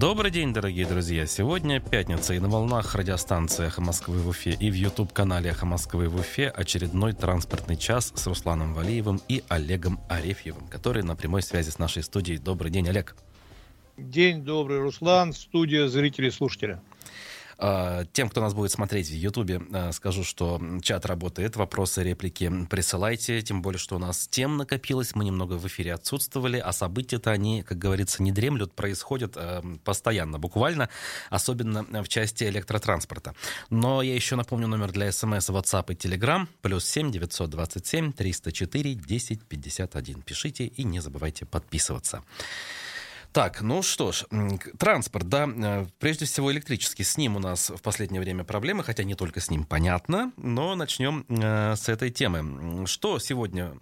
Добрый день, дорогие друзья. Сегодня пятница, и на волнах радиостанции «Эхо Москвы» в Уфе и в YouTube-канале «Эхо Москвы» в Уфе очередной транспортный час с Русланом Валиевым и Олегом Арефьевым, который на прямой связи с нашей студией. Добрый день, Олег. День добрый, Руслан. Студия зрители слушатели. А, тем, кто нас будет смотреть в Ютубе, а, скажу, что чат работает, вопросы, реплики присылайте, тем более, что у нас тем накопилось, мы немного в эфире отсутствовали, а события-то они, как говорится, не дремлют, происходят а, постоянно, буквально, особенно в части электротранспорта. Но я еще напомню номер для смс, WhatsApp и Telegram, плюс 7 927 304 10 51. Пишите и не забывайте подписываться. Так, ну что ж, транспорт, да, э, прежде всего электрический. С ним у нас в последнее время проблемы, хотя не только с ним, понятно. Но начнем э, с этой темы. Что сегодня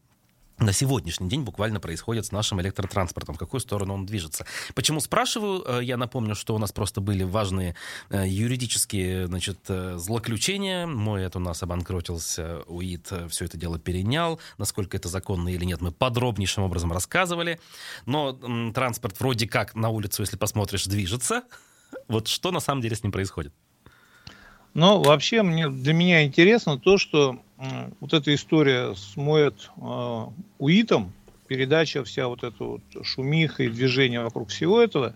на сегодняшний день буквально происходит с нашим электротранспортом, в какую сторону он движется. Почему спрашиваю? Э, я напомню, что у нас просто были важные э, юридические значит, э, злоключения. Мой это у нас обанкротился, УИД все это дело перенял. Насколько это законно или нет, мы подробнейшим образом рассказывали. Но транспорт вроде как на улицу, если посмотришь, движется. Вот что на самом деле с ним происходит? Ну, вообще, мне, для меня интересно то, что вот эта история с Моэт э, УИТом, передача вся вот эта вот шумиха и движение вокруг всего этого,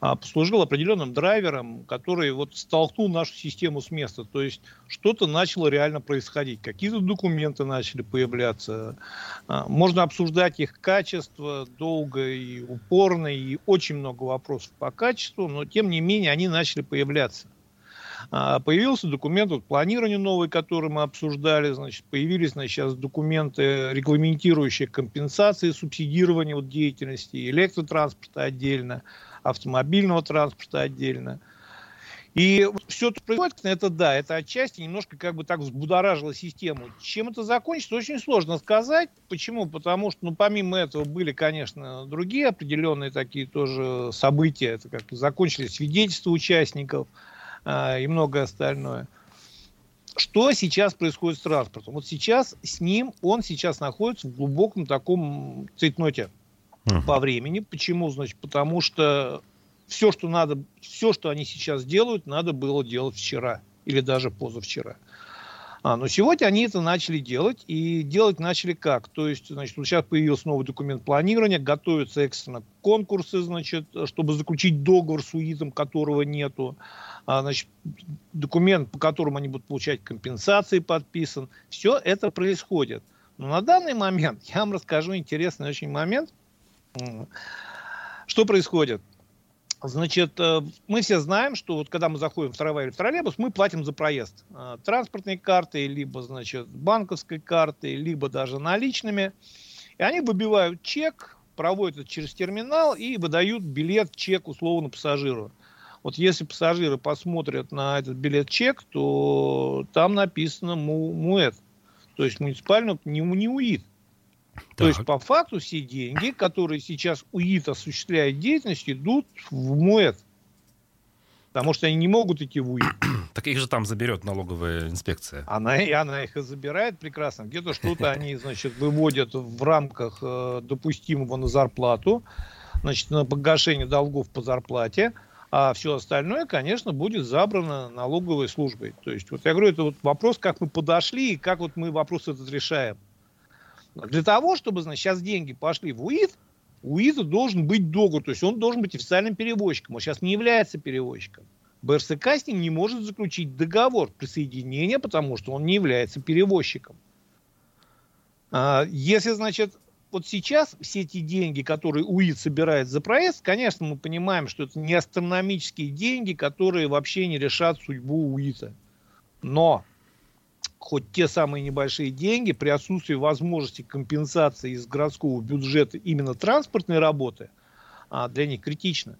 э, послужил определенным драйвером, который вот столкнул нашу систему с места. То есть что-то начало реально происходить, какие-то документы начали появляться. Э, можно обсуждать их качество долго и упорно, и очень много вопросов по качеству, но тем не менее они начали появляться. А, появился документ вот, планирования новый, который мы обсуждали. Значит, появились значит, сейчас документы, регламентирующие компенсации, субсидирование вот, деятельности электротранспорта отдельно, автомобильного транспорта отдельно. И все это происходит, это да, это отчасти немножко как бы так взбудоражило систему. Чем это закончится, очень сложно сказать. Почему? Потому что, ну, помимо этого были, конечно, другие определенные такие тоже события. Это как закончились свидетельства участников – и многое остальное. Что сейчас происходит с транспортом? Вот сейчас с ним, он сейчас находится в глубоком таком цейтноте uh-huh. по времени. Почему? Значит, потому что все, что надо, все, что они сейчас делают, надо было делать вчера или даже позавчера. А, но сегодня они это начали делать, и делать начали как? То есть, значит, вот сейчас появился новый документ планирования, готовятся экстренно конкурсы, значит, чтобы заключить договор с УИТом, которого нету. А, значит, документ, по которому они будут получать компенсации, подписан. Все это происходит. Но на данный момент я вам расскажу интересный очень момент. Что происходит? Значит, э, мы все знаем, что вот когда мы заходим в трамвай или в троллейбус, мы платим за проезд. Э, транспортной картой, либо, значит, банковской картой, либо даже наличными. И они выбивают чек, проводят это через терминал и выдают билет, чек условно пассажиру. Вот если пассажиры посмотрят на этот билет-чек, то там написано МУЭТ, то есть муниципальный не, не УИД. Так. То есть, по факту, все деньги, которые сейчас УИТ осуществляет деятельность, идут в МУЭТ. Потому что они не могут идти в УИТ. Так их же там заберет налоговая инспекция. Она, и она их и забирает прекрасно. Где-то что-то они, значит, выводят в рамках э, допустимого на зарплату, значит, на погашение долгов по зарплате, а все остальное, конечно, будет забрано налоговой службой. То есть, вот я говорю, это вот вопрос, как мы подошли и как вот мы вопрос этот решаем. Для того, чтобы, значит, сейчас деньги пошли в УИД, у УИДа должен быть договор, то есть он должен быть официальным перевозчиком. Он сейчас не является перевозчиком. БРСК с ним не может заключить договор присоединения, потому что он не является перевозчиком. А, если, значит, вот сейчас все эти деньги, которые УИД собирает за проезд, конечно, мы понимаем, что это не астрономические деньги, которые вообще не решат судьбу УИДа. Но хоть те самые небольшие деньги при отсутствии возможности компенсации из городского бюджета именно транспортной работы а, для них критично.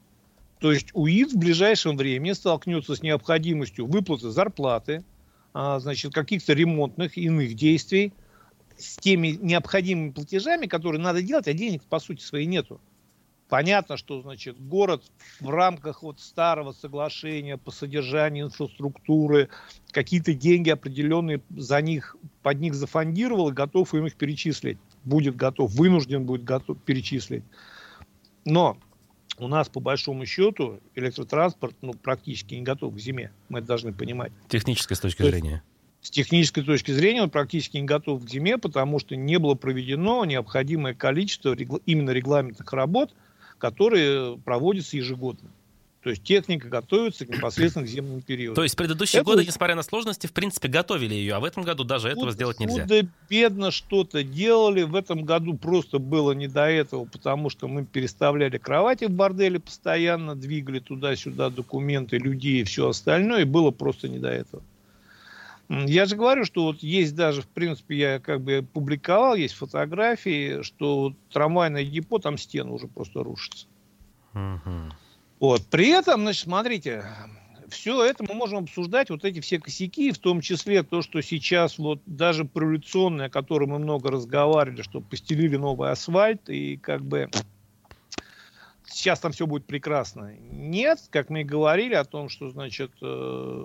То есть УИД в ближайшем времени столкнется с необходимостью выплаты зарплаты, а, значит, каких-то ремонтных иных действий, с теми необходимыми платежами, которые надо делать, а денег по сути своей нету. Понятно, что значит город в рамках вот старого соглашения по содержанию инфраструктуры какие-то деньги определенные за них под них зафондировал и готов им их перечислить. Будет готов, вынужден будет готов перечислить. Но у нас, по большому счету, электротранспорт ну, практически не готов к зиме. Мы это должны понимать. Технической с точки То зрения. С технической точки зрения он практически не готов к зиме, потому что не было проведено необходимое количество регла- именно регламентных работ, которые проводятся ежегодно. То есть техника готовится непосредственно к зимнему периоду. То есть предыдущие это... годы, несмотря на сложности, в принципе, готовили ее, а в этом году даже этого сделать нельзя. Да бедно что-то делали. В этом году просто было не до этого, потому что мы переставляли кровати в борделе постоянно, двигали туда-сюда документы, людей и все остальное, и было просто не до этого. Я же говорю, что вот есть даже, в принципе, я как бы публиковал, есть фотографии, что вот трамвайное депо, там стены уже просто рушатся. Угу. Вот. При этом, значит, смотрите, все это мы можем обсуждать, вот эти все косяки, в том числе то, что сейчас вот даже прореволюционное, о котором мы много разговаривали, что постелили новый асфальт, и как бы сейчас там все будет прекрасно. Нет, как мы и говорили о том, что, значит, э,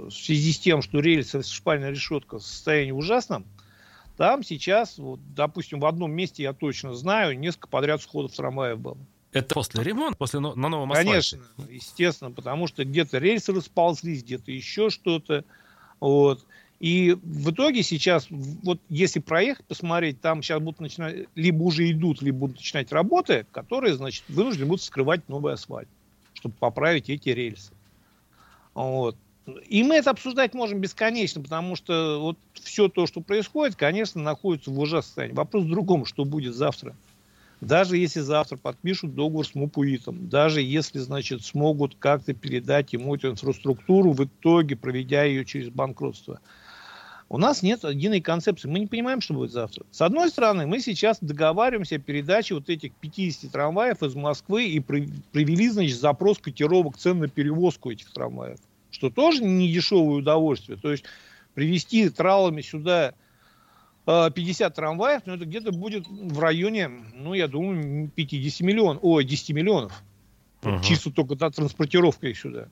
в связи с тем, что рельсы, шпальная решетка в состоянии ужасном, там сейчас, вот, допустим, в одном месте я точно знаю, несколько подряд сходов трамваев было. Это после ремонта, после на новом асфальте? Конечно, естественно, потому что где-то рельсы расползлись, где-то еще что-то. Вот. И в итоге сейчас, вот если проехать, посмотреть, там сейчас будут начинать, либо уже идут, либо будут начинать работы, которые, значит, вынуждены будут скрывать новый асфальт, чтобы поправить эти рельсы. Вот. И мы это обсуждать можем бесконечно, потому что вот все то, что происходит, конечно, находится в ужасном состоянии. Вопрос в другом, что будет завтра. Даже если завтра подпишут договор с МУПУИТом, даже если, значит, смогут как-то передать ему эту инфраструктуру, в итоге проведя ее через банкротство. У нас нет единой концепции. Мы не понимаем, что будет завтра. С одной стороны, мы сейчас договариваемся о передаче вот этих 50 трамваев из Москвы и привели, значит, запрос котировок цен на перевозку этих трамваев. Что тоже не дешевое удовольствие. То есть привезти тралами сюда 50 э, трамваев, но это где-то будет в районе, ну, я думаю, 50 миллионов, ой, 10 миллионов. Угу. Чисто только да, транспортировка их сюда.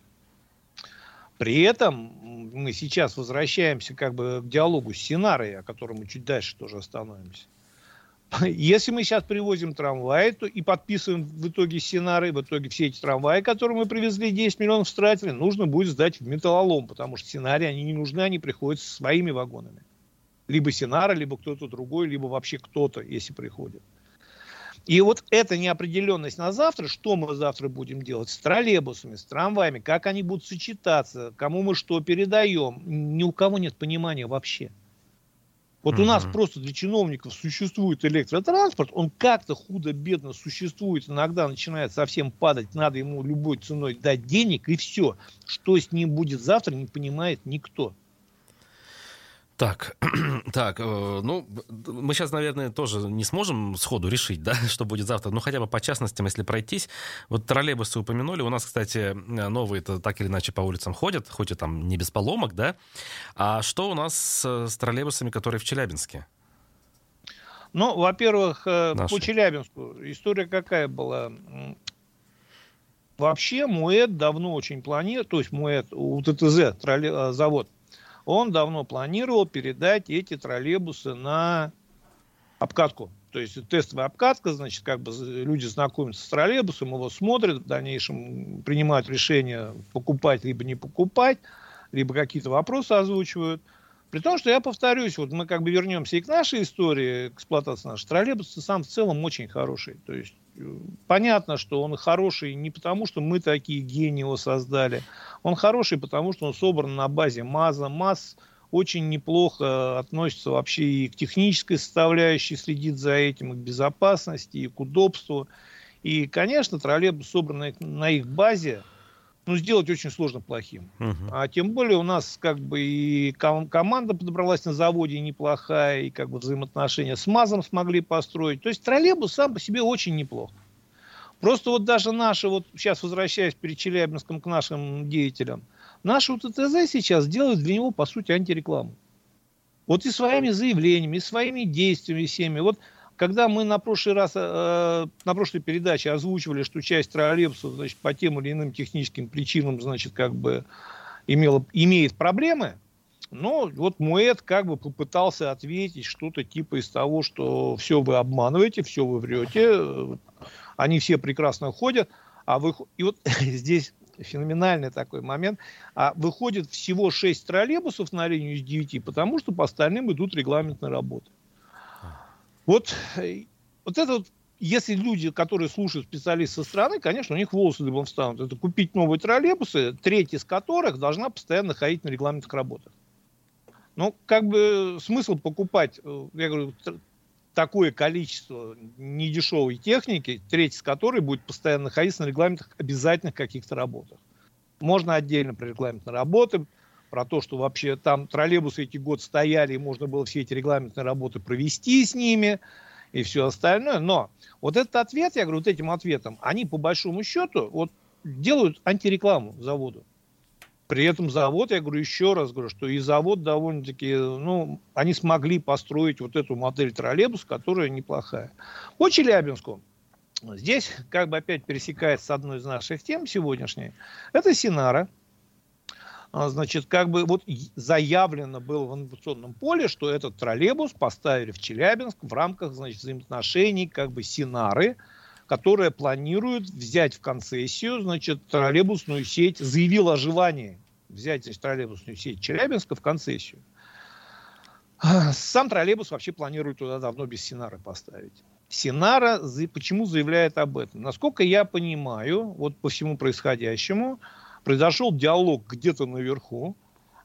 При этом мы сейчас возвращаемся как бы к диалогу с Синарией, о котором мы чуть дальше тоже остановимся. Если мы сейчас привозим трамваи то и подписываем в итоге сценарий, в итоге все эти трамваи, которые мы привезли, 10 миллионов стратили, нужно будет сдать в металлолом, потому что сценарии, они не нужны, они приходят со своими вагонами либо Синара, либо кто-то другой, либо вообще кто-то, если приходит. И вот эта неопределенность на завтра, что мы завтра будем делать с троллейбусами, с трамваями, как они будут сочетаться, кому мы что передаем, ни у кого нет понимания вообще. Вот mm-hmm. у нас просто для чиновников существует электротранспорт, он как-то худо-бедно существует, иногда начинает совсем падать, надо ему любой ценой дать денег, и все. Что с ним будет завтра, не понимает никто. Так, так, э, ну, мы сейчас, наверное, тоже не сможем сходу решить, да, что будет завтра, ну, хотя бы по частностям, если пройтись. Вот троллейбусы упомянули, у нас, кстати, новые -то так или иначе по улицам ходят, хоть и там не без поломок, да. А что у нас с, с троллейбусами, которые в Челябинске? Ну, во-первых, э, Наши. по Челябинску история какая была? Вообще, МУЭД давно очень планирует, то есть МУЭД, у ТТЗ троллей, э, завод, он давно планировал передать эти троллейбусы на обкатку. То есть тестовая обкатка, значит, как бы люди знакомятся с троллейбусом, его смотрят, в дальнейшем принимают решение покупать либо не покупать, либо какие-то вопросы озвучивают. При том, что я повторюсь, вот мы как бы вернемся и к нашей истории эксплуатации наших троллейбусов, сам в целом очень хороший. То есть понятно, что он хороший не потому, что мы такие гении его создали. Он хороший, потому что он собран на базе МАЗа. МАЗ очень неплохо относится вообще и к технической составляющей, следит за этим, и к безопасности, и к удобству. И, конечно, троллейбус, собранный на их базе, ну, сделать очень сложно плохим. Uh-huh. А тем более у нас как бы и ком- команда подобралась на заводе неплохая, и как бы взаимоотношения с МАЗом смогли построить. То есть троллейбус сам по себе очень неплох. Просто вот даже наши, вот сейчас возвращаясь перед Челябинском к нашим деятелям, наши УТТЗ сейчас делают для него, по сути, антирекламу. Вот и своими заявлениями, и своими действиями всеми. Вот когда мы на прошлый раз, э, на прошлой передаче озвучивали, что часть троллейбусов, значит, по тем или иным техническим причинам, значит, как бы имела, имеет проблемы, но вот Муэт как бы попытался ответить что-то типа из того, что все вы обманываете, все вы врете, они все прекрасно ходят. А вы, и вот здесь феноменальный такой момент. А выходит всего 6 троллейбусов на линию из 9, потому что по остальным идут регламентные работы. Вот, э, вот это вот если люди, которые слушают специалистов со стороны, конечно, у них волосы дыбом встанут. Это купить новые троллейбусы, треть из которых должна постоянно ходить на регламентных работах. Ну, как бы смысл покупать, э, я говорю, такое количество недешевой техники, треть из которой будет постоянно находиться на регламентах обязательных каких-то работах. Можно отдельно про регламентные работы, про то, что вообще там троллейбусы эти год стояли, и можно было все эти регламентные работы провести с ними и все остальное. Но вот этот ответ, я говорю, вот этим ответом, они по большому счету вот делают антирекламу заводу. При этом завод, я говорю еще раз, говорю, что и завод довольно-таки, ну, они смогли построить вот эту модель троллейбус, которая неплохая. По Челябинску, здесь как бы опять пересекается с одной из наших тем сегодняшней, это Синара. А, значит, как бы вот заявлено было в инновационном поле, что этот троллейбус поставили в Челябинск в рамках, значит, взаимоотношений как бы Синары, которая планирует взять в концессию, значит, троллейбусную сеть, заявила о желании взять значит, троллейбусную сеть Челябинска в концессию. Сам троллейбус вообще планирует туда давно без Синары поставить. Синара почему заявляет об этом? Насколько я понимаю, вот по всему происходящему, произошел диалог где-то наверху,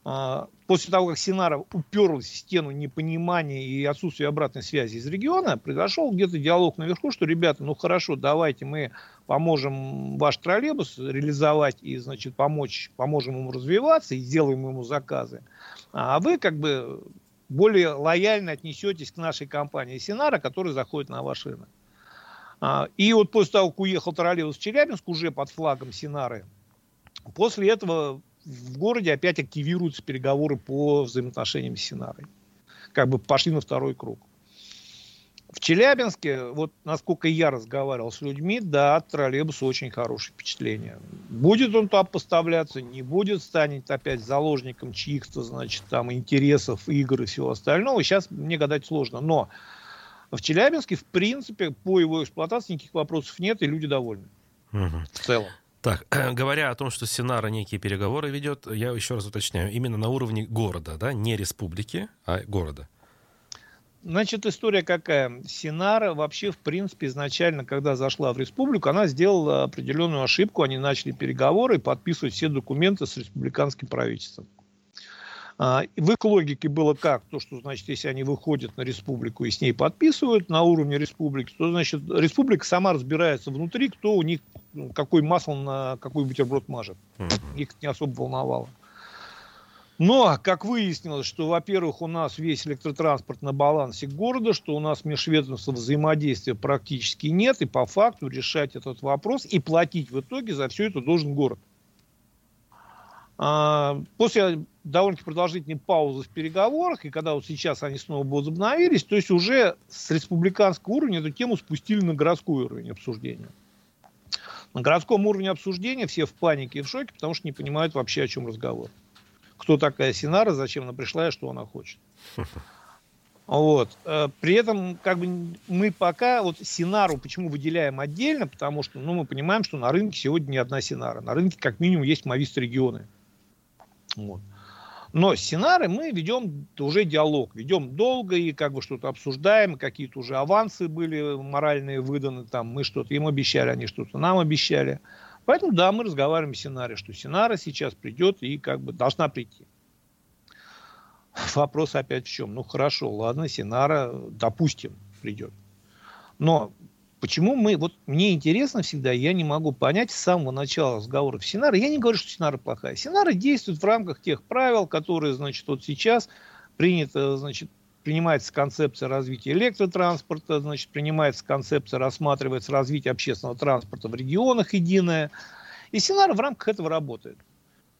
а, после того, как Синара уперлась в стену непонимания и отсутствия обратной связи из региона, произошел где-то диалог наверху, что, ребята, ну хорошо, давайте мы поможем ваш троллейбус реализовать и, значит, помочь, поможем ему развиваться и сделаем ему заказы. А вы, как бы, более лояльно отнесетесь к нашей компании Синара, которая заходит на ваш рынок. А, и вот после того, как уехал троллейбус в Челябинск уже под флагом Синары, после этого в городе опять активируются переговоры по взаимоотношениям с Синарой. Как бы пошли на второй круг. В Челябинске, вот насколько я разговаривал с людьми, да, троллейбус очень хорошее впечатление. Будет он туда поставляться, не будет, станет опять заложником чьих-то, значит, там, интересов, игр и всего остального. Сейчас мне гадать сложно. Но в Челябинске, в принципе, по его эксплуатации никаких вопросов нет, и люди довольны. Угу. В целом. Так, говоря о том, что Синара некие переговоры ведет, я еще раз уточняю, именно на уровне города, да, не республики, а города. Значит, история какая? Синара вообще, в принципе, изначально, когда зашла в республику, она сделала определенную ошибку. Они начали переговоры и подписывать все документы с республиканским правительством. А, в их логике было как? То, что, значит, если они выходят на республику и с ней подписывают на уровне республики, то, значит, республика сама разбирается внутри, кто у них, ну, какой масло на какой бутерброд мажет. Их не особо волновало. Но, как выяснилось, что, во-первых, у нас весь электротранспорт на балансе города, что у нас межведомственного взаимодействия практически нет, и по факту решать этот вопрос и платить в итоге за все это должен город. А, после довольно-таки продолжительной паузы в переговорах, и когда вот сейчас они снова возобновились, то есть уже с республиканского уровня эту тему спустили на городской уровень обсуждения. На городском уровне обсуждения все в панике и в шоке, потому что не понимают вообще, о чем разговор. Кто такая Синара, зачем она пришла и что она хочет. Вот. Э, при этом, как бы, мы пока вот Синару почему выделяем отдельно, потому что, ну, мы понимаем, что на рынке сегодня не одна Синара. На рынке, как минимум, есть Мавист регионы. Вот. Но с Синарой мы ведем уже диалог, ведем долго и как бы что-то обсуждаем, какие-то уже авансы были моральные выданы, там мы что-то им обещали, они что-то нам обещали. Поэтому да, мы разговариваем с Синаре, что Синара сейчас придет и как бы должна прийти. Вопрос опять в чем? Ну хорошо, ладно, Синара, допустим, придет. Но Почему мы, вот мне интересно всегда, я не могу понять с самого начала разговора в Синара, я не говорю, что Синара плохая. Синара действует в рамках тех правил, которые, значит, вот сейчас принято, значит, принимается концепция развития электротранспорта, значит, принимается концепция, рассматривается развитие общественного транспорта в регионах единое. И Синара в рамках этого работает.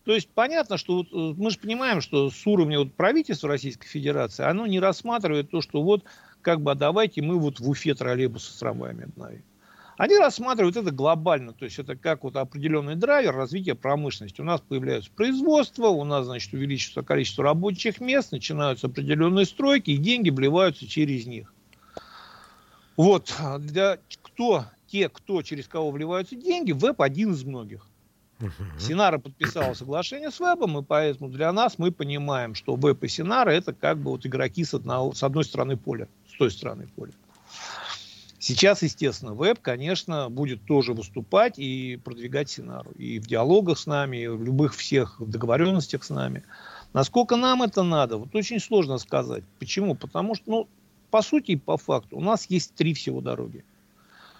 То есть понятно, что вот, э, мы же понимаем, что с уровня вот правительства Российской Федерации оно не рассматривает то, что вот как бы, а давайте мы вот в Уфе троллейбусы с трамваями обновим. Они рассматривают это глобально, то есть это как вот определенный драйвер развития промышленности. У нас появляется производство, у нас, значит, увеличивается количество рабочих мест, начинаются определенные стройки, и деньги вливаются через них. Вот, для кто те, кто, через кого вливаются деньги, веб один из многих. Синара подписала соглашение с вебом, и поэтому для нас мы понимаем, что веб и Синара это как бы вот игроки с, одного, с одной стороны поля, с той стороны поля. Сейчас, естественно, веб, конечно, будет тоже выступать и продвигать Синару. И в диалогах с нами, и в любых всех договоренностях с нами. Насколько нам это надо, вот очень сложно сказать. Почему? Потому что, ну, по сути и по факту, у нас есть три всего дороги.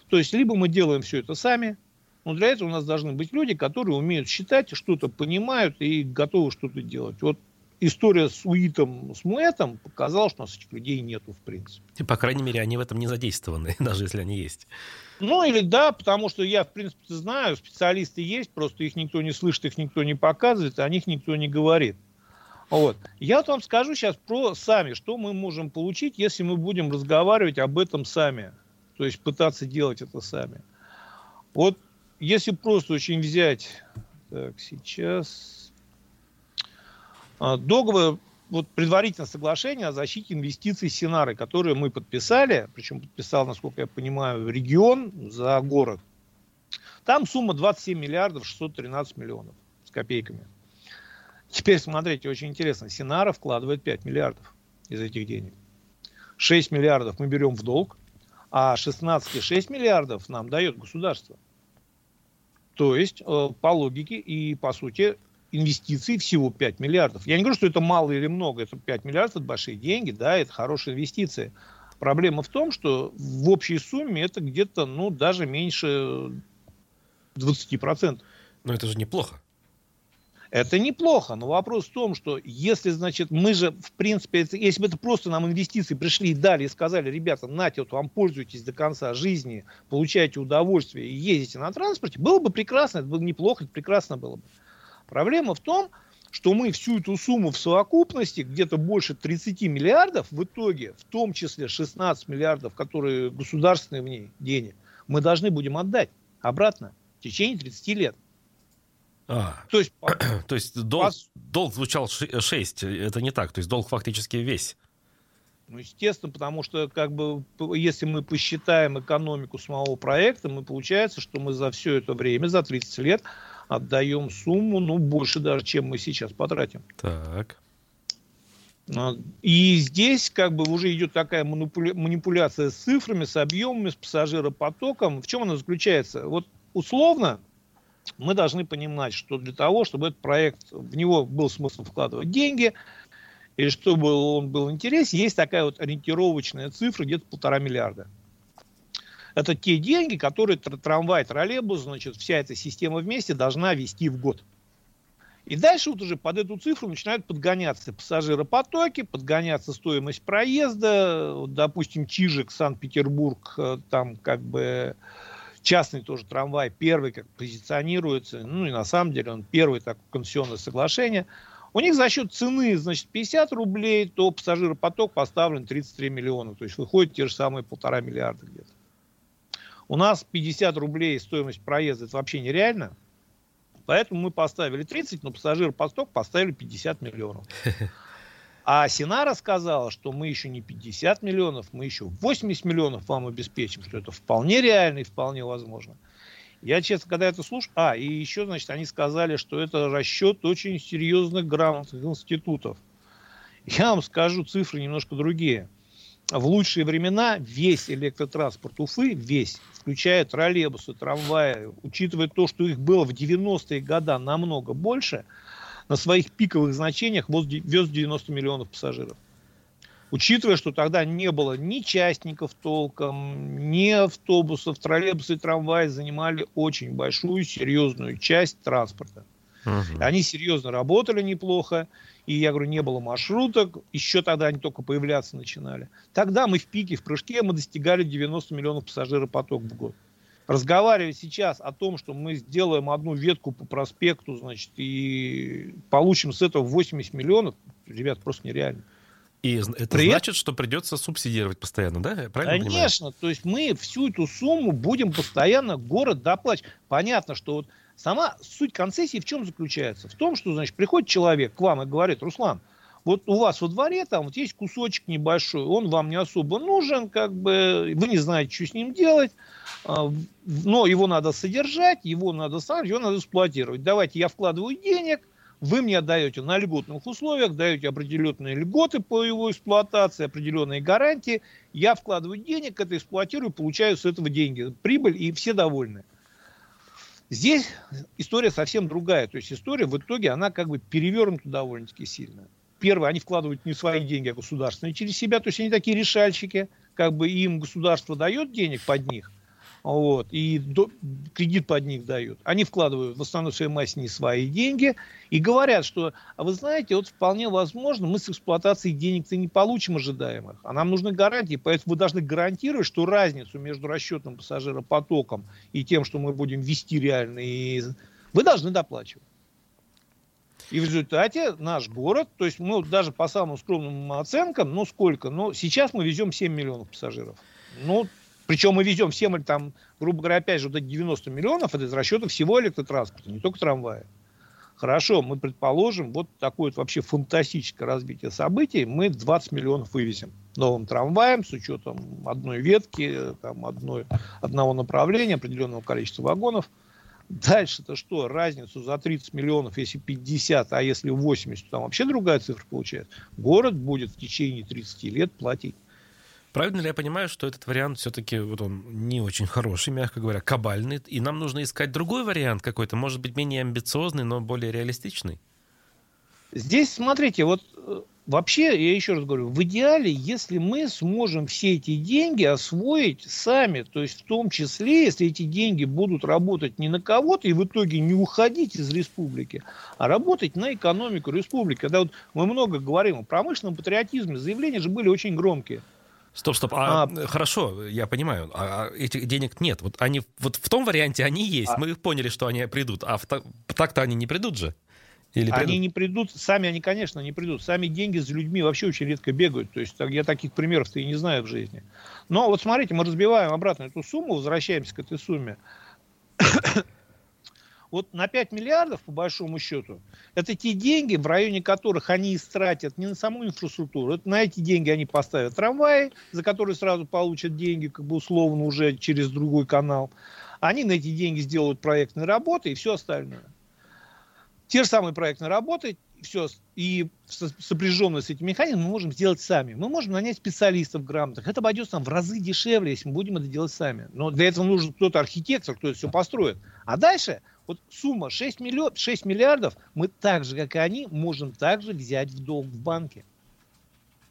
То есть, либо мы делаем все это сами, но для этого у нас должны быть люди, которые умеют считать, что-то понимают и готовы что-то делать. Вот история с Уитом, с Муэтом показала, что у нас этих людей нету, в принципе. И, по крайней мере, они в этом не задействованы, даже если они есть. Ну, или да, потому что я, в принципе, знаю, специалисты есть, просто их никто не слышит, их никто не показывает, о них никто не говорит. Вот. Я вот вам скажу сейчас про сами, что мы можем получить, если мы будем разговаривать об этом сами. То есть пытаться делать это сами. Вот если просто очень взять... Так, сейчас... А, договор, вот предварительное соглашение о защите инвестиций Синары, которые мы подписали, причем подписал, насколько я понимаю, регион за город. Там сумма 27 миллиардов 613 миллионов с копейками. Теперь смотрите, очень интересно. Синара вкладывает 5 миллиардов из этих денег. 6 миллиардов мы берем в долг, а 16,6 миллиардов нам дает государство. То есть, э, по логике и по сути, инвестиций всего 5 миллиардов. Я не говорю, что это мало или много, это 5 миллиардов, это большие деньги, да, это хорошие инвестиции. Проблема в том, что в общей сумме это где-то, ну, даже меньше 20%. Но это же неплохо. Это неплохо, но вопрос в том, что если, значит, мы же, в принципе, это, если бы это просто нам инвестиции пришли и дали и сказали, ребята, нате, вот вам пользуйтесь до конца жизни, получайте удовольствие и ездите на транспорте, было бы прекрасно, это было неплохо, это прекрасно было бы. Проблема в том, что мы всю эту сумму в совокупности, где-то больше 30 миллиардов, в итоге, в том числе 16 миллиардов, которые государственные в ней денег, мы должны будем отдать обратно в течение 30 лет. А, то есть, то есть долг, по... долг звучал 6, это не так, то есть долг фактически весь. Ну, естественно, потому что, как бы, если мы посчитаем экономику самого проекта, мы получается, что мы за все это время, за 30 лет, отдаем сумму, ну, больше даже, чем мы сейчас потратим. Так. А, и здесь как бы уже идет такая манипуля... манипуляция с цифрами, с объемами, с пассажиропотоком. В чем она заключается? Вот условно мы должны понимать, что для того, чтобы этот проект, в него был смысл вкладывать деньги, и чтобы он был интересен, есть такая вот ориентировочная цифра, где-то полтора миллиарда. Это те деньги, которые трамвай, троллейбус, значит, вся эта система вместе должна вести в год. И дальше вот уже под эту цифру начинают подгоняться пассажиропотоки, подгоняться стоимость проезда. Вот, допустим, Чижик, Санкт-Петербург, э, там как бы частный тоже трамвай, первый как позиционируется. Ну и на самом деле он первый так концессионное соглашение. У них за счет цены, значит, 50 рублей, то пассажиропоток поставлен 33 миллиона. То есть выходит те же самые полтора миллиарда где-то. У нас 50 рублей стоимость проезда, это вообще нереально. Поэтому мы поставили 30, но пассажир поток поставили 50 миллионов. А Синара сказала, что мы еще не 50 миллионов, мы еще 80 миллионов вам обеспечим, что это вполне реально и вполне возможно. Я, честно, когда это слушал... А, и еще, значит, они сказали, что это расчет очень серьезных грамотных институтов. Я вам скажу цифры немножко другие в лучшие времена весь электротранспорт Уфы, весь, включая троллейбусы, трамваи, учитывая то, что их было в 90-е годы намного больше, на своих пиковых значениях вез 90 миллионов пассажиров. Учитывая, что тогда не было ни частников толком, ни автобусов, троллейбусы и трамваи занимали очень большую, серьезную часть транспорта. Угу. Они серьезно работали неплохо. И я говорю, не было маршруток. Еще тогда они только появляться начинали. Тогда мы в пике, в прыжке мы достигали 90 миллионов пассажиропоток в год. Разговаривать сейчас о том, что мы сделаем одну ветку по проспекту, значит, и получим с этого 80 миллионов, ребят, просто нереально. И это При... значит, что придется субсидировать постоянно, да? правильно Конечно, понимаю? то есть мы всю эту сумму будем постоянно город доплачивать. Понятно, что вот Сама суть концессии в чем заключается? В том, что, значит, приходит человек к вам и говорит, Руслан, Вот у вас во дворе там вот есть кусочек небольшой, он вам не особо нужен, как бы вы не знаете, что с ним делать, а, но его надо содержать, его надо ставить, его надо эксплуатировать. Давайте я вкладываю денег, вы мне отдаете на льготных условиях, даете определенные льготы по его эксплуатации, определенные гарантии. Я вкладываю денег, это эксплуатирую, получаю с этого деньги, прибыль, и все довольны. Здесь история совсем другая. То есть история в итоге, она как бы перевернута довольно-таки сильно. Первое, они вкладывают не свои деньги, а государственные через себя. То есть они такие решальщики, как бы им государство дает денег под них, вот, и до, кредит под них дают. Они вкладывают в основной своей массе не свои деньги и говорят, что, а вы знаете, вот вполне возможно, мы с эксплуатацией денег-то не получим ожидаемых, а нам нужны гарантии, поэтому вы должны гарантировать, что разницу между расчетным пассажиропотоком и тем, что мы будем вести реально, и вы должны доплачивать. И в результате наш город, то есть мы даже по самым скромным оценкам, ну сколько, ну сейчас мы везем 7 миллионов пассажиров. Ну, причем мы везем всем, там, грубо говоря, опять же, вот эти 90 миллионов, это из расчета всего электротранспорта, не только трамвая. Хорошо, мы предположим, вот такое вот вообще фантастическое развитие событий, мы 20 миллионов вывезем новым трамваем с учетом одной ветки, там, одной, одного направления, определенного количества вагонов. Дальше-то что? Разницу за 30 миллионов, если 50, а если 80, то там вообще другая цифра получается. Город будет в течение 30 лет платить. Правильно ли я понимаю, что этот вариант все-таки вот он не очень хороший, мягко говоря, кабальный, и нам нужно искать другой вариант какой-то, может быть, менее амбициозный, но более реалистичный? Здесь, смотрите, вот э, вообще, я еще раз говорю, в идеале, если мы сможем все эти деньги освоить сами, то есть в том числе, если эти деньги будут работать не на кого-то и в итоге не уходить из республики, а работать на экономику республики. Когда вот мы много говорим о промышленном патриотизме, заявления же были очень громкие – Стоп, стоп. А, а хорошо, я понимаю. А, а этих денег нет. Вот они вот в том варианте они есть. А, Мы поняли, что они придут. А в, так-то они не придут же. Или придут? Они не придут, сами они, конечно, не придут. Сами деньги за людьми вообще очень редко бегают. То есть я таких примеров-то и не знаю в жизни. Но вот смотрите, мы разбиваем обратно эту сумму, возвращаемся к этой сумме вот на 5 миллиардов, по большому счету, это те деньги, в районе которых они истратят не на саму инфраструктуру, это на эти деньги они поставят трамваи, за которые сразу получат деньги, как бы условно уже через другой канал. Они на эти деньги сделают проектные работы и все остальное. Те же самые проектные работы, все, и сопряженные с этим механизмом мы можем сделать сами. Мы можем нанять специалистов грамотных. Это обойдется нам в разы дешевле, если мы будем это делать сами. Но для этого нужен кто-то архитектор, кто это все построит. А дальше вот сумма 6, миллион, 6 миллиардов мы так же, как и они, можем также взять в долг в банке.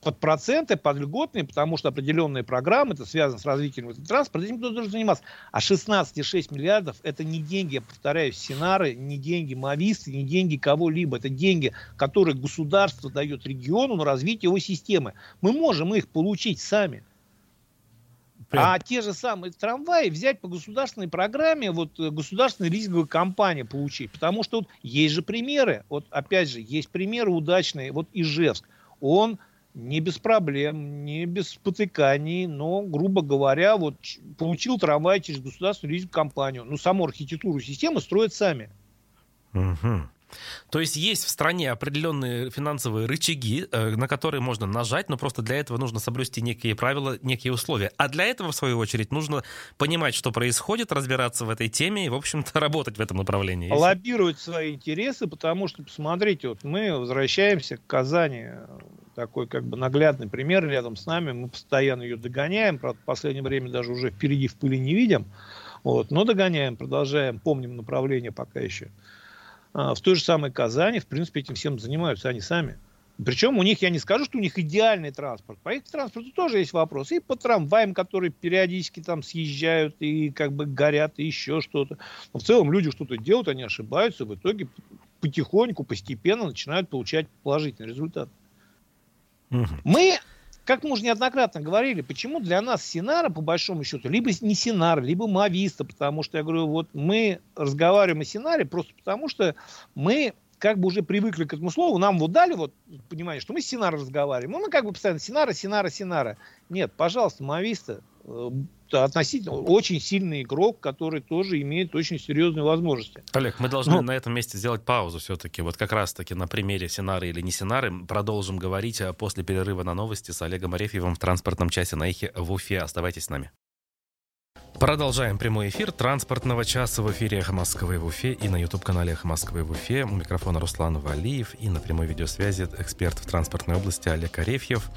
Под проценты, под льготные, потому что определенные программы, это связано с развитием транспорта, этим кто должен заниматься. А 16,6 миллиардов это не деньги, я повторяю, Синары, не деньги Мависты, не деньги кого-либо. Это деньги, которые государство дает региону на развитие его системы. Мы можем их получить сами. А те же самые трамваи взять по государственной программе, вот э, государственной лизинговой компании получить. Потому что вот есть же примеры, вот опять же, есть примеры удачные. Вот Ижевск, он не без проблем, не без спотыканий, но, грубо говоря, вот получил трамвай через государственную лизинговую компанию. Ну, саму архитектуру системы строят сами. Угу. То есть есть в стране определенные финансовые рычаги, э, на которые можно нажать, но просто для этого нужно соблюсти некие правила, некие условия. А для этого, в свою очередь, нужно понимать, что происходит, разбираться в этой теме и, в общем-то, работать в этом направлении. Лоббировать свои интересы, потому что, посмотрите, вот мы возвращаемся к Казани, такой как бы наглядный пример рядом с нами, мы постоянно ее догоняем, правда, в последнее время даже уже впереди в пыли не видим, вот, но догоняем, продолжаем, помним направление пока еще. А, в той же самой Казани, в принципе, этим всем занимаются они сами. Причем у них, я не скажу, что у них идеальный транспорт. По их транспорту тоже есть вопрос. И по трамваям, которые периодически там съезжают и как бы горят, и еще что-то. Но в целом люди что-то делают, они ошибаются, в итоге потихоньку, постепенно начинают получать положительный результат. Угу. Мы как мы уже неоднократно говорили, почему для нас Синара, по большому счету, либо не Синар, либо Мависта, потому что, я говорю, вот мы разговариваем о Синаре просто потому, что мы как бы уже привыкли к этому слову, нам вот дали вот понимание, что мы с Синара разговариваем. Ну, мы как бы постоянно Синара, Синара, Синара. Нет, пожалуйста, Мависта, э, относительно очень сильный игрок, который тоже имеет очень серьезные возможности. Олег, мы должны ну, на этом месте сделать паузу все-таки. Вот как раз-таки на примере Синары или не Синары продолжим говорить а после перерыва на новости с Олегом Арефьевым в транспортном часе на Эхе в Уфе. Оставайтесь с нами. Продолжаем прямой эфир транспортного часа в эфире «Эхо Москвы» в Уфе и на YouTube-канале «Эхо Москвы» в Уфе. У микрофона Руслан Валиев и на прямой видеосвязи эксперт в транспортной области Олег Арефьев.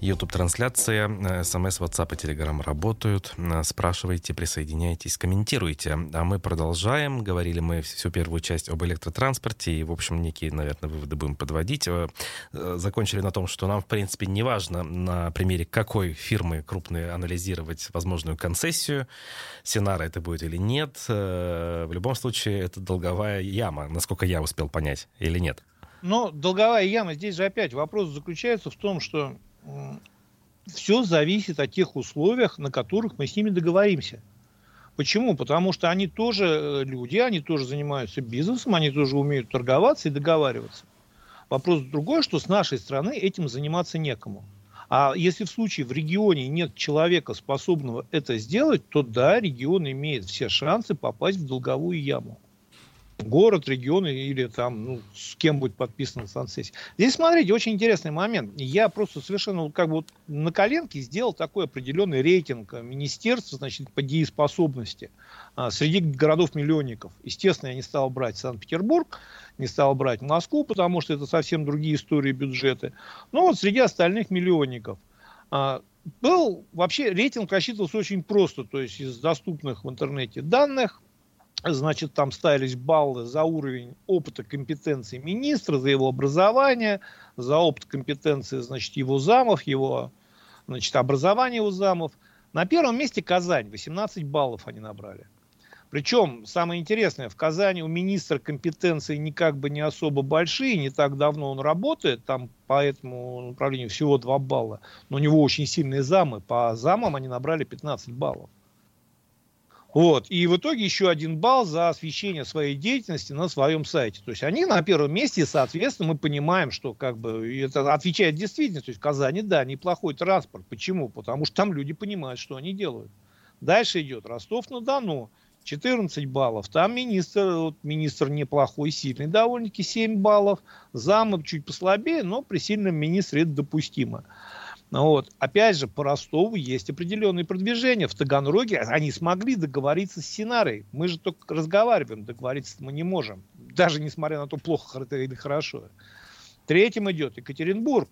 YouTube-трансляция, э, смс, WhatsApp и Telegram работают. Э, спрашивайте, присоединяйтесь, комментируйте. А мы продолжаем. Говорили мы всю первую часть об электротранспорте и, в общем, некие, наверное, выводы будем подводить. Э, закончили на том, что нам, в принципе, не важно на примере какой фирмы крупной анализировать возможную концессию. Синара это будет или нет. В любом случае, это долговая яма, насколько я успел понять, или нет. Но долговая яма, здесь же опять вопрос заключается в том, что все зависит от тех условиях, на которых мы с ними договоримся. Почему? Потому что они тоже э, люди, они тоже занимаются бизнесом, они тоже умеют торговаться и договариваться. Вопрос другой, что с нашей стороны этим заниматься некому. А если в случае в регионе нет человека, способного это сделать, то да, регион имеет все шансы попасть в долговую яму город, регион или там, ну, с кем будет подписана санкцессия. Здесь, смотрите, очень интересный момент. Я просто совершенно как бы вот на коленке сделал такой определенный рейтинг министерства, значит, по дееспособности а, среди городов-миллионников. Естественно, я не стал брать Санкт-Петербург, не стал брать Москву, потому что это совсем другие истории бюджеты. Но вот среди остальных миллионников а, был вообще рейтинг рассчитывался очень просто, то есть из доступных в интернете данных Значит, там ставились баллы за уровень опыта компетенции министра, за его образование, за опыт компетенции, значит, его замов, его, значит, образование его замов. На первом месте Казань, 18 баллов они набрали. Причем, самое интересное, в Казани у министра компетенции никак бы не особо большие, не так давно он работает, там по этому направлению всего 2 балла, но у него очень сильные замы, по замам они набрали 15 баллов. Вот. И в итоге еще один балл за освещение своей деятельности на своем сайте. То есть они на первом месте, и, соответственно, мы понимаем, что как бы это отвечает действительно. То есть в Казани, да, неплохой транспорт. Почему? Потому что там люди понимают, что они делают. Дальше идет Ростов-на-Дону. 14 баллов. Там министр, вот, министр неплохой, сильный довольно-таки, 7 баллов. Замок чуть послабее, но при сильном министре это допустимо. Ну вот. Опять же, по Ростову есть определенные продвижения. В Таганроге они смогли договориться с Синарой. Мы же только разговариваем, договориться мы не можем. Даже несмотря на то, плохо или хорошо. Третьим идет Екатеринбург.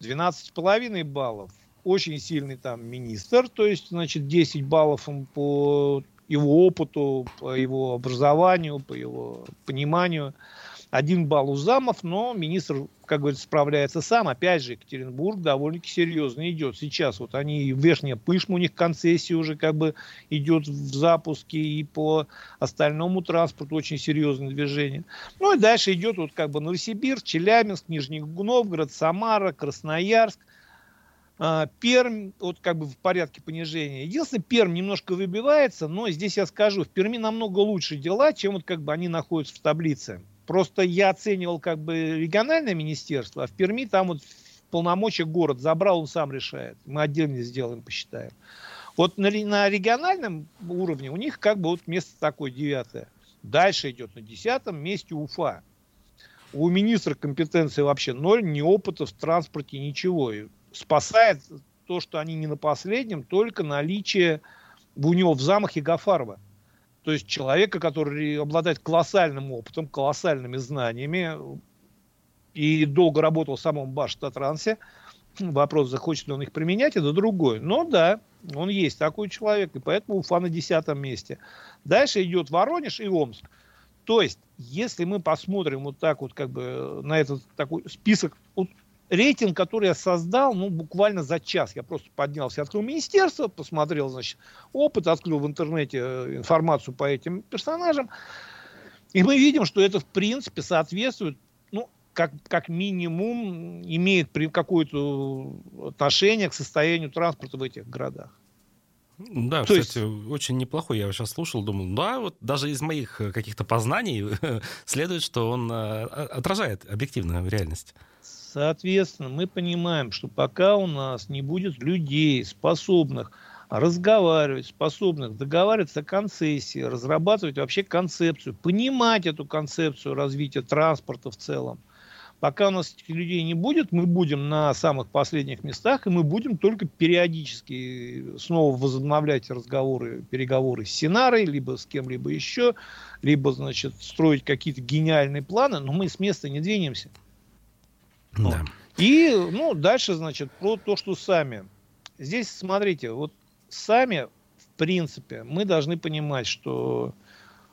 12,5 баллов. Очень сильный там министр, то есть, значит, 10 баллов по его опыту, по его образованию, по его пониманию один балл у замов, но министр, как говорится, справляется сам. Опять же, Екатеринбург довольно-таки серьезно идет. Сейчас вот они, Верхняя Пышма, у них концессия уже как бы идет в запуске, и по остальному транспорту очень серьезное движение. Ну и дальше идет вот как бы Новосибирск, Челябинск, Нижний Новгород, Самара, Красноярск. А, Пермь, вот как бы в порядке понижения. Единственное, Пермь немножко выбивается, но здесь я скажу, в Перми намного лучше дела, чем вот как бы они находятся в таблице. Просто я оценивал как бы региональное министерство, а в Перми там вот полномочия город забрал, он сам решает. Мы отдельно сделаем, посчитаем. Вот на, на региональном уровне у них как бы вот место такое девятое. Дальше идет на десятом месте Уфа. У министра компетенции вообще ноль, ни опыта в транспорте, ничего. И спасает то, что они не на последнем, только наличие у него в замах Гафарова. То есть человека, который обладает колоссальным опытом, колоссальными знаниями и долго работал в самом Баштатрансе. Вопрос, захочет ли он их применять, это другой. Но да, он есть такой человек, и поэтому Уфа на десятом месте. Дальше идет Воронеж и Омск. То есть, если мы посмотрим вот так вот как бы на этот такой список, вот рейтинг, который я создал, ну, буквально за час. Я просто поднялся, открыл министерство, посмотрел, значит, опыт, открыл в интернете э, информацию по этим персонажам. И мы видим, что это, в принципе, соответствует, ну, как, как минимум, имеет какое-то отношение к состоянию транспорта в этих городах. Да, То кстати, есть... очень неплохой. Я сейчас слушал, думал, да, вот даже из моих э, каких-то познаний следует, что он э, отражает объективную реальность. Соответственно, мы понимаем, что пока у нас не будет людей, способных разговаривать, способных договариваться о концессии, разрабатывать вообще концепцию, понимать эту концепцию развития транспорта в целом. Пока у нас этих людей не будет, мы будем на самых последних местах, и мы будем только периодически снова возобновлять разговоры, переговоры с Синарой, либо с кем-либо еще, либо, значит, строить какие-то гениальные планы, но мы с места не двинемся. Да. И, ну, дальше, значит, про то, что сами. Здесь, смотрите, вот сами, в принципе, мы должны понимать, что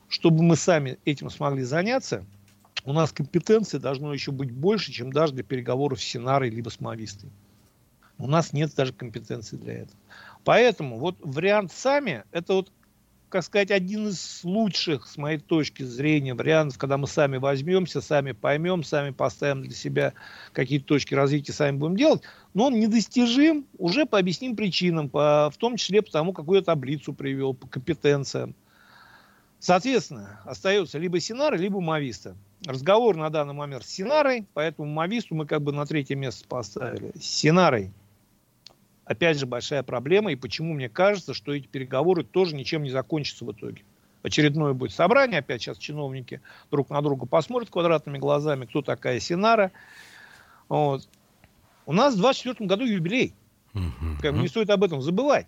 чтобы мы сами этим смогли заняться, у нас компетенции должно еще быть больше, чем даже для переговоров с Синарой либо с Мавистой. У нас нет даже компетенции для этого. Поэтому вот вариант сами, это вот, как сказать, один из лучших, с моей точки зрения, вариантов, когда мы сами возьмемся, сами поймем, сами поставим для себя какие-то точки развития, сами будем делать, но он недостижим уже по объяснимым причинам, по, в том числе потому, какую я таблицу привел, по компетенциям. Соответственно, остается либо Синара, либо Мависта. Разговор на данный момент с Синарой, поэтому Мависту мы как бы на третье место поставили. С Синарой, опять же, большая проблема, и почему мне кажется, что эти переговоры тоже ничем не закончатся в итоге. Очередное будет собрание, опять сейчас чиновники друг на друга посмотрят квадратными глазами, кто такая Синара. Вот. У нас в 2024 году юбилей. Как бы не стоит об этом забывать.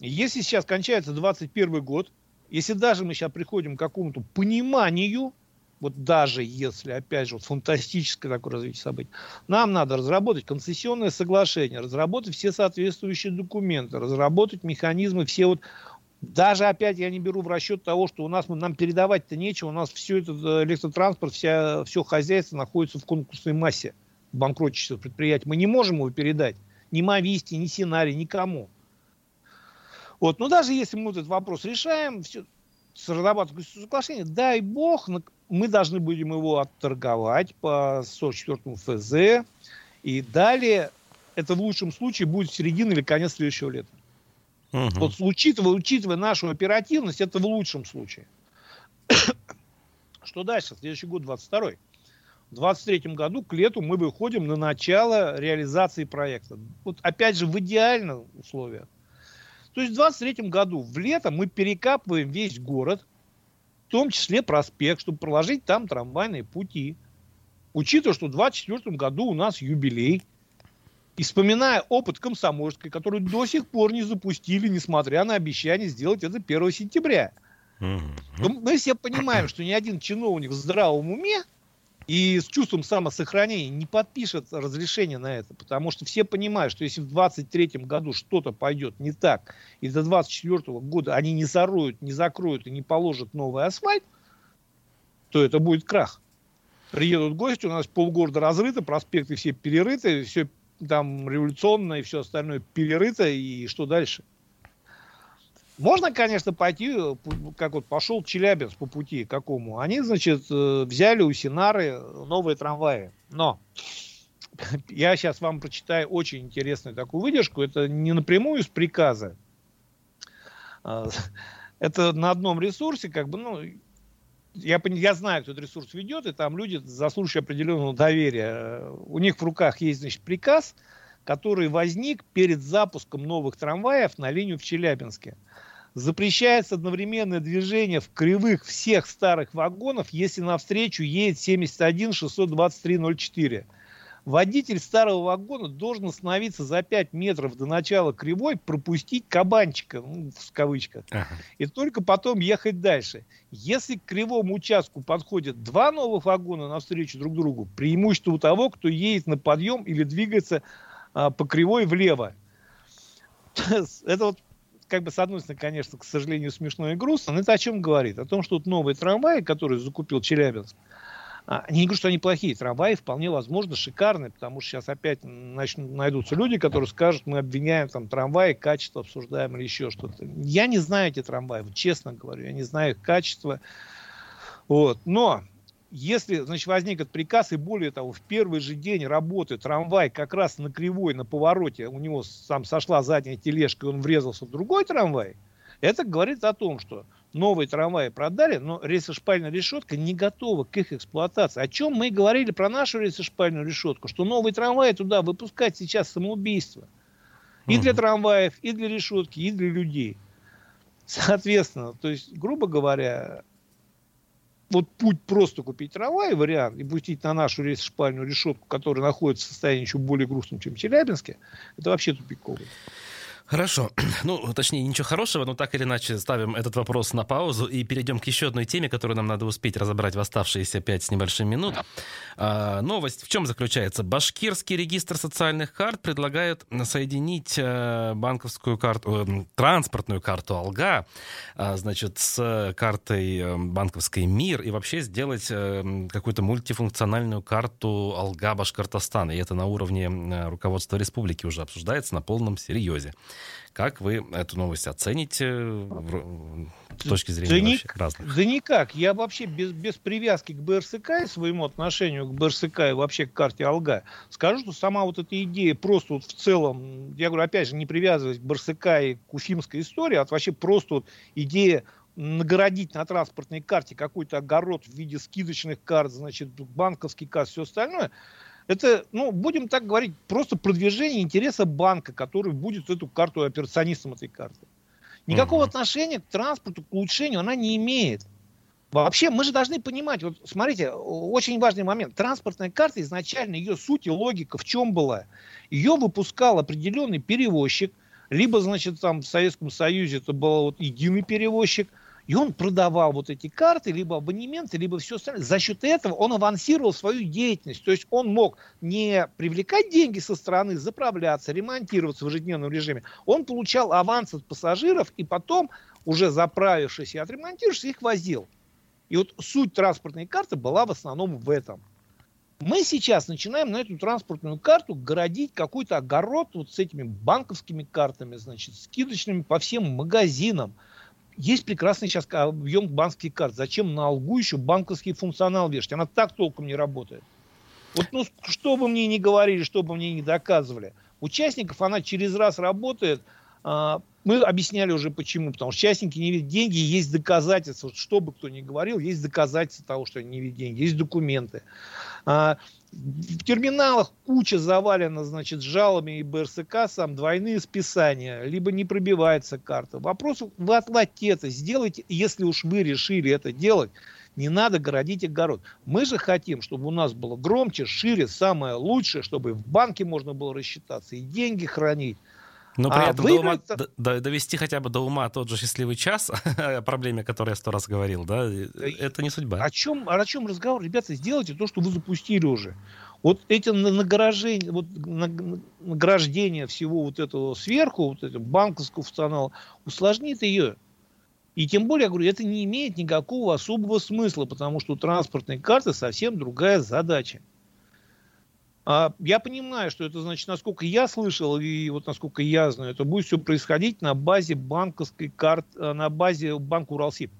Если сейчас кончается 21 год, если даже мы сейчас приходим к какому-то пониманию, вот даже если, опять же, вот фантастическое такое развитие событий, нам надо разработать концессионное соглашение, разработать все соответствующие документы, разработать механизмы, все вот даже опять я не беру в расчет того, что у нас нам передавать-то нечего, у нас все это э, электротранспорт, вся, все хозяйство находится в конкурсной массе банкротчества предприятий. Мы не можем его передать ни Мависте, ни Сценарий, никому. Вот. Но даже если мы этот вопрос решаем, все, разрабатывать соглашение, дай бог, мы должны будем его отторговать по 44 ФЗ. И далее, это в лучшем случае будет середина или конец следующего лета. Угу. Вот учитывая, учитывая нашу оперативность, это в лучшем случае. Что дальше? Следующий год, 22 В 23 году к лету мы выходим на начало реализации проекта. Вот опять же в идеальных условиях. То есть в 23 году в лето мы перекапываем весь город, том числе проспект, чтобы проложить там трамвайные пути. Учитывая, что в 24 году у нас юбилей, и вспоминая опыт Комсомольской, который до сих пор не запустили, несмотря на обещание сделать это 1 сентября. Mm-hmm. Мы все понимаем, что ни один чиновник в здравом уме и с чувством самосохранения не подпишет разрешение на это, потому что все понимают, что если в 23 году что-то пойдет не так, и до 24 года они не зароют, не закроют и не положат новый асфальт, то это будет крах. Приедут гости, у нас полгорода разрыто, проспекты все перерыты, все там революционное и все остальное перерыто, и что дальше? Можно, конечно, пойти, э, как вот пошел Челябинск по пути какому. Они, значит, э, взяли у Синары новые трамваи. Но я сейчас вам прочитаю очень интересную такую выдержку. Это не напрямую из приказа. А, это на одном ресурсе, как бы, ну, я, я знаю, кто этот ресурс ведет, и там люди, заслуживающие определенного доверия. У них в руках есть, значит, приказ, который возник перед запуском новых трамваев на линию в Челябинске. Запрещается одновременное движение в кривых всех старых вагонов, если навстречу едет 71 623 04. Водитель старого вагона должен остановиться за 5 метров до начала кривой, пропустить кабанчика, ну, в кавычках, ага. и только потом ехать дальше. Если к кривому участку подходят два новых вагона навстречу друг другу, преимущество у того, кто едет на подъем или двигается а, по кривой влево. Это вот как бы, с одной стороны, конечно, к сожалению, смешно и грустно, но это о чем говорит? О том, что вот новые трамваи, которые закупил Челябинск, а, не говорю, что они плохие, трамваи вполне возможно шикарные, потому что сейчас опять начнут, найдутся люди, которые скажут, мы обвиняем там трамваи, качество обсуждаем или еще что-то. Я не знаю эти трамваи, честно говорю, я не знаю их качества. Вот. Но если, значит, возник этот приказ, и более того, в первый же день работы трамвай как раз на кривой, на повороте, у него сам сошла задняя тележка, и он врезался в другой трамвай, это говорит о том, что новые трамваи продали, но рельсошпальная решетка не готова к их эксплуатации. О чем мы говорили про нашу рельсошпальную решетку, что новые трамваи туда выпускать сейчас самоубийство. И для трамваев, и для решетки, и для людей. Соответственно, то есть, грубо говоря, вот путь просто купить трамвай, вариант, и пустить на нашу рейс-шпальную решетку, которая находится в состоянии еще более грустном, чем в Челябинске, это вообще тупиковый. Хорошо. Ну, точнее, ничего хорошего, но так или иначе ставим этот вопрос на паузу и перейдем к еще одной теме, которую нам надо успеть разобрать в оставшиеся пять с небольшим минут. А, новость в чем заключается? Башкирский регистр социальных карт предлагает соединить э, банковскую карту, э, транспортную карту Алга, э, значит, с картой э, банковской МИР и вообще сделать какую-то мультифункциональную карту Алга Башкортостана. И это на уровне руководства республики уже обсуждается на полном серьезе. Как вы эту новость оцените с точки зрения да вообще разных? Да никак. Я вообще без, без привязки к БРСК и своему отношению к БРСК и вообще к карте Алга скажу, что сама вот эта идея просто вот в целом, я говорю, опять же, не привязываясь к БРСК и к уфимской истории, а вообще просто вот идея нагородить на транспортной карте какой-то огород в виде скидочных карт, значит, банковский карт, все остальное – это, ну, будем так говорить, просто продвижение интереса банка, который будет эту карту операционистом этой карты. Никакого uh-huh. отношения к транспорту, к улучшению она не имеет. Вообще, мы же должны понимать, вот смотрите, очень важный момент. Транспортная карта изначально, ее суть и логика в чем была? Ее выпускал определенный перевозчик, либо, значит, там в Советском Союзе это был вот единый перевозчик – и он продавал вот эти карты, либо абонементы, либо все остальное. За счет этого он авансировал свою деятельность. То есть он мог не привлекать деньги со стороны, заправляться, ремонтироваться в ежедневном режиме. Он получал аванс от пассажиров и потом, уже заправившись и отремонтировавшись, их возил. И вот суть транспортной карты была в основном в этом. Мы сейчас начинаем на эту транспортную карту городить какой-то огород вот с этими банковскими картами, значит, скидочными по всем магазинам – есть прекрасный сейчас объем банковских карт. Зачем на Алгу еще банковский функционал вешать? Она так толком не работает. Вот ну, что бы мне ни говорили, что бы мне ни доказывали, участников она через раз работает. А, мы объясняли уже почему. Потому что участники не видят деньги, есть доказательства. Что бы кто ни говорил, есть доказательства того, что они не видят деньги, есть документы. В терминалах куча завалена, значит, жалобами и БРСК, сам двойные списания, либо не пробивается карта. Вопрос, вы отладьте это, сделайте, если уж вы решили это делать, не надо городить огород. Мы же хотим, чтобы у нас было громче, шире, самое лучшее, чтобы в банке можно было рассчитаться и деньги хранить. Но при а этом до ума, до, довести хотя бы до ума тот же счастливый час, о проблеме, о которой я сто раз говорил, да, это не судьба. О чем, о чем разговор? Ребята, сделайте то, что вы запустили уже. Вот эти награждения, вот награждение всего вот этого сверху, вот этого банковского функционала, усложнит ее. И тем более, я говорю, это не имеет никакого особого смысла, потому что у транспортной карты совсем другая задача. А я понимаю, что это значит, насколько я слышал и вот насколько я знаю, это будет все происходить на базе банковской карты, э, на базе банка Уралсиб.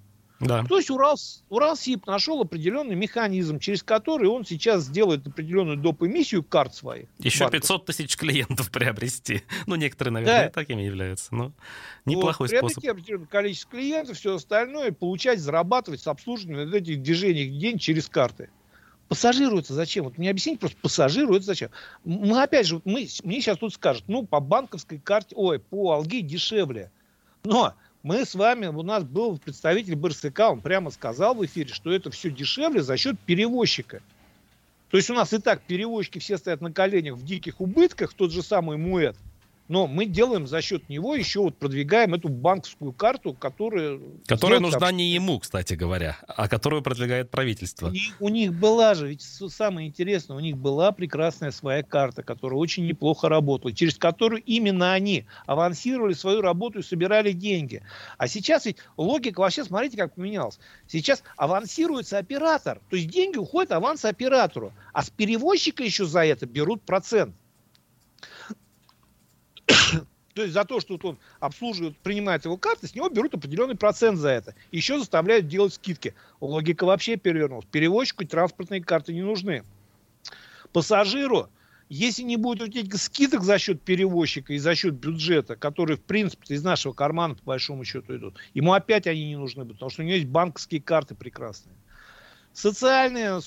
Да. То есть Урал, Уралсиб нашел определенный механизм, через который он сейчас сделает определенную доп. эмиссию карт своих. Еще банков. 500 тысяч клиентов приобрести. Ну, некоторые, наверное, да. такими являются. Но неплохой вот, способ. Приобрести определенное количество клиентов, все остальное, получать, зарабатывать с обслуживанием этих движений день через карты. Пассажиру это зачем? Вот мне объясните просто, пассажиру это зачем? Мы опять же, мы, мне сейчас тут скажут, ну, по банковской карте, ой, по Алге дешевле. Но мы с вами, у нас был представитель БРСК, он прямо сказал в эфире, что это все дешевле за счет перевозчика. То есть у нас и так перевозчики все стоят на коленях в диких убытках, тот же самый Муэт – но мы делаем за счет него еще вот продвигаем эту банковскую карту, которая... Которая нужна там... не ему, кстати говоря, а которую продвигает правительство. У них, у них была же, ведь самое интересное, у них была прекрасная своя карта, которая очень неплохо работала, через которую именно они авансировали свою работу и собирали деньги. А сейчас ведь логика вообще, смотрите, как поменялась. Сейчас авансируется оператор, то есть деньги уходят аванс оператору, а с перевозчика еще за это берут процент. То есть за то, что он обслуживает, принимает его карты, с него берут определенный процент за это. Еще заставляют делать скидки. Логика вообще перевернулась. Перевозчику транспортные карты не нужны. Пассажиру, если не будет этих скидок за счет перевозчика и за счет бюджета, которые, в принципе, из нашего кармана, по большому счету, идут, ему опять они не нужны, потому что у него есть банковские карты прекрасные. Социальные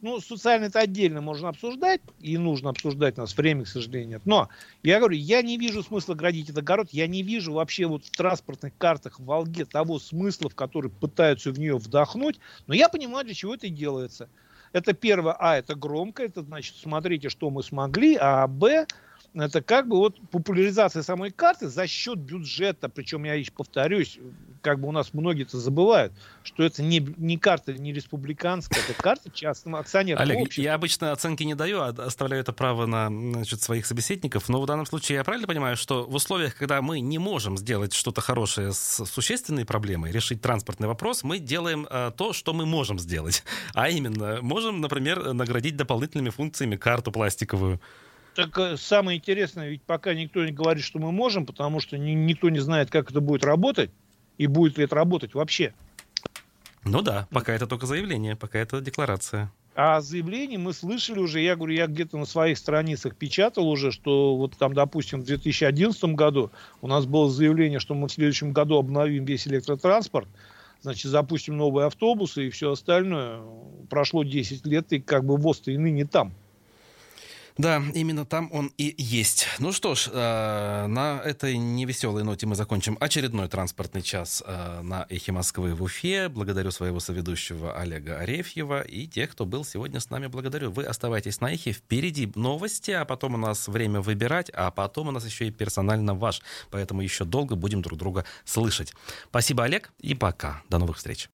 ну, социально это отдельно можно обсуждать, и нужно обсуждать, у нас времени, к сожалению, нет. Но, я говорю, я не вижу смысла градить этот огород, я не вижу вообще вот в транспортных картах в Волге того смысла, в который пытаются в нее вдохнуть, но я понимаю, для чего это делается. Это первое, а, это громко, это значит, смотрите, что мы смогли, а, б, это как бы вот популяризация самой карты за счет бюджета, причем я еще повторюсь, как бы у нас многие-то забывают, что это не, не карта не республиканская, это карта частного акционерного Олег, общества. я обычно оценки не даю, а оставляю это право на значит, своих собеседников, но в данном случае я правильно понимаю, что в условиях, когда мы не можем сделать что-то хорошее с существенной проблемой, решить транспортный вопрос, мы делаем э, то, что мы можем сделать. А именно, можем, например, наградить дополнительными функциями карту пластиковую. Так э, самое интересное, ведь пока никто не говорит, что мы можем, потому что ни, никто не знает, как это будет работать, и будет ли это работать вообще. Ну да, пока это только заявление, пока это декларация. А заявление мы слышали уже, я говорю, я где-то на своих страницах печатал уже, что вот там, допустим, в 2011 году у нас было заявление, что мы в следующем году обновим весь электротранспорт, значит, запустим новые автобусы и все остальное. Прошло 10 лет, и как бы ВОЗ-то и ныне там. Да, именно там он и есть. Ну что ж, э, на этой невеселой ноте мы закончим очередной транспортный час э, на «Эхе Москвы» в Уфе. Благодарю своего соведущего Олега Арефьева и тех, кто был сегодня с нами. Благодарю. Вы оставайтесь на «Эхе». Впереди новости, а потом у нас время выбирать, а потом у нас еще и персонально ваш. Поэтому еще долго будем друг друга слышать. Спасибо, Олег, и пока. До новых встреч.